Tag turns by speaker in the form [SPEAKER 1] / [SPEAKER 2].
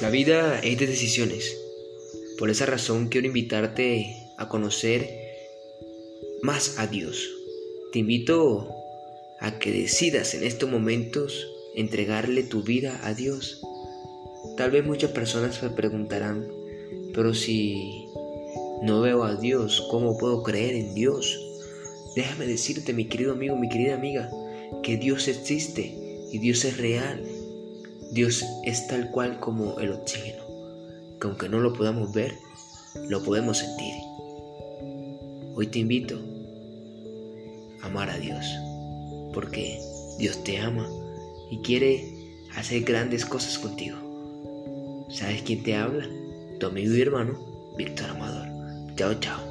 [SPEAKER 1] La vida es de decisiones. Por esa razón quiero invitarte a conocer más a Dios. Te invito a que decidas en estos momentos entregarle tu vida a Dios. Tal vez muchas personas me preguntarán, pero si no veo a Dios, ¿cómo puedo creer en Dios? Déjame decirte, mi querido amigo, mi querida amiga, que Dios existe y Dios es real Dios es tal cual como el oxígeno, que aunque no lo podamos ver, lo podemos sentir. Hoy te invito a amar a Dios, porque Dios te ama y quiere hacer grandes cosas contigo. ¿Sabes quién te habla? Tu amigo y hermano, Víctor Amador. Chao, chao.